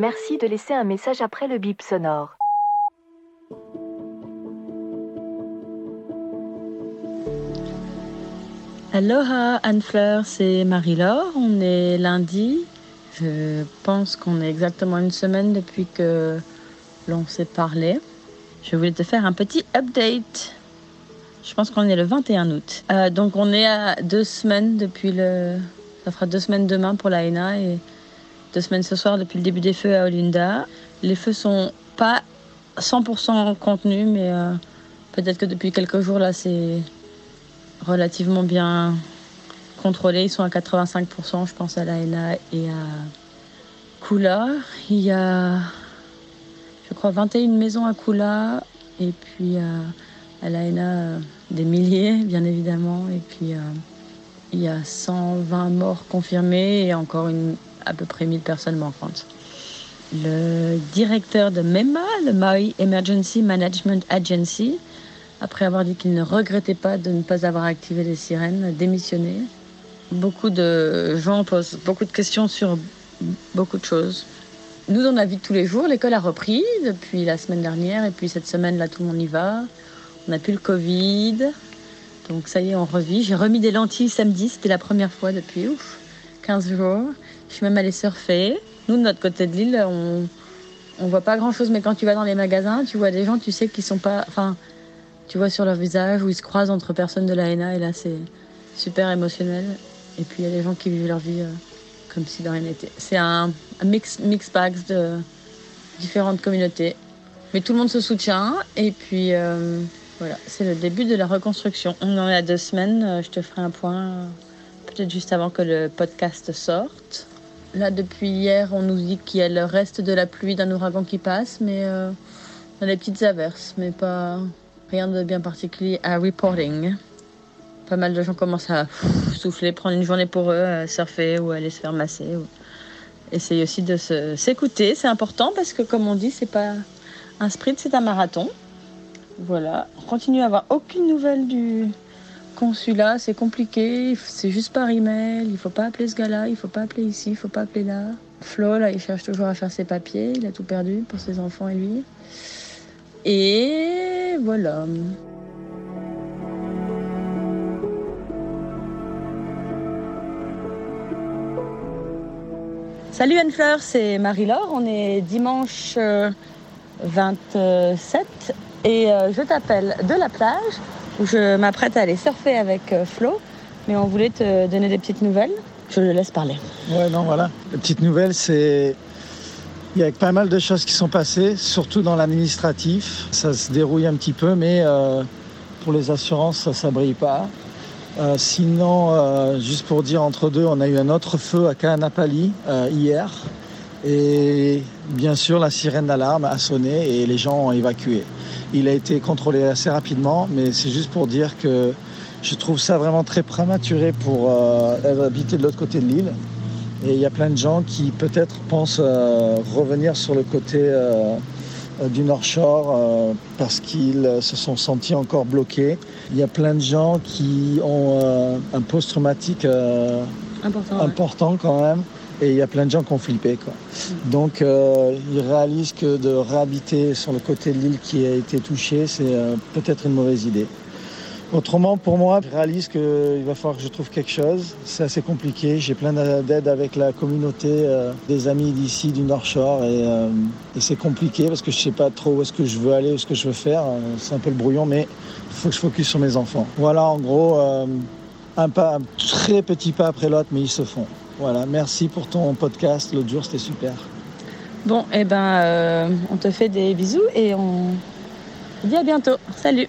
Merci de laisser un message après le bip sonore. Aloha Anne-Fleur, c'est Marie-Laure. On est lundi. Je pense qu'on est exactement une semaine depuis que l'on s'est parlé. Je voulais te faire un petit update. Je pense qu'on est le 21 août. Euh, donc on est à deux semaines depuis le... Ça fera deux semaines demain pour la ENA et deux semaines ce soir depuis le début des feux à Olinda. Les feux sont pas 100% contenus, mais euh, peut-être que depuis quelques jours là c'est relativement bien contrôlés. Ils sont à 85%, je pense, à la ENA et à Kula. Il y a, je crois, 21 maisons à Kula et puis euh, à la ENA, euh, des milliers, bien évidemment. Et puis, il y a 120 morts confirmés et encore une, à peu près 1000 personnes manquantes. Le directeur de MEMA, le Maui Emergency Management Agency, après avoir dit qu'il ne regrettait pas de ne pas avoir activé les sirènes, a démissionné. Beaucoup de gens posent beaucoup de questions sur beaucoup de choses. Nous, dans la vie de tous les jours, l'école a repris depuis la semaine dernière et puis cette semaine, là, tout le monde y va. On n'a plus le Covid. Donc ça y est, on revit. J'ai remis des lentilles samedi, c'était la première fois depuis ouf, 15 jours. Je suis même allée surfer. Nous, de notre côté de l'île, on on voit pas grand chose, mais quand tu vas dans les magasins, tu vois des gens, tu sais qu'ils sont pas. Enfin, tu vois sur leur visage où ils se croisent entre personnes de la HENA et là c'est super émotionnel. Et puis il y a des gens qui vivent leur vie euh, comme si de rien n'était. C'est un, mix, mix bags de différentes communautés. Mais tout le monde se soutient et puis euh, voilà, c'est le début de la reconstruction. On en est à deux semaines, euh, je te ferai un point peut-être juste avant que le podcast sorte. Là depuis hier on nous dit qu'il y a le reste de la pluie d'un ouragan qui passe, mais euh, on a des petites averses, mais pas rien de bien particulier à reporting. Pas mal de gens commencent à souffler, prendre une journée pour eux, surfer ou aller se faire masser. ou- Essayer aussi de s'écouter, c'est important parce que comme on dit, c'est pas un sprint, c'est un marathon. Voilà, on continue à avoir aucune nouvelle du consulat, c'est compliqué, c'est juste par email, il faut pas appeler ce gars-là, il faut pas appeler ici, il faut pas appeler là. Flo, là, il cherche toujours à faire ses papiers, il a tout perdu pour ses enfants et lui. Et voilà. Salut Anne-Fleur, c'est Marie-Laure. On est dimanche euh, 27 et euh, je t'appelle de la plage où je m'apprête à aller surfer avec euh, Flo. Mais on voulait te donner des petites nouvelles. Je le laisse parler. Ouais, non, voilà. La petite nouvelle, c'est. Il y a pas mal de choses qui sont passées, surtout dans l'administratif. Ça se dérouille un petit peu, mais euh, pour les assurances, ça ne brille pas. Euh, sinon, juste pour dire entre deux, on a eu un autre feu à Kaanapali hier. Et bien sûr, la sirène d'alarme a sonné et les gens ont évacué. Il a été contrôlé assez rapidement, mais c'est juste pour dire que je trouve ça vraiment très prématuré pour euh, habiter de l'autre côté de l'île. Et il y a plein de gens qui peut-être pensent euh, revenir sur le côté euh, du North Shore parce qu'ils se sont sentis encore bloqués. Il y a plein de gens qui ont un post-traumatique Important. ouais. important quand même. Et il y a plein de gens qui ont flippé. Quoi. Donc euh, ils réalisent que de réhabiter sur le côté de l'île qui a été touché, c'est euh, peut-être une mauvaise idée. Autrement, pour moi, je réalise qu'il va falloir que je trouve quelque chose. C'est assez compliqué. J'ai plein d'aide avec la communauté euh, des amis d'ici, du North Shore. Et, c'est compliqué parce que je sais pas trop où est-ce que je veux aller, où est-ce que je veux faire. C'est un peu le brouillon, mais il faut que je focus sur mes enfants. Voilà, en gros, un, pas, un très petit pas après l'autre, mais ils se font. Voilà, merci pour ton podcast. L'autre jour, c'était super. Bon, eh ben, on te fait des bisous et on dit à bientôt. Salut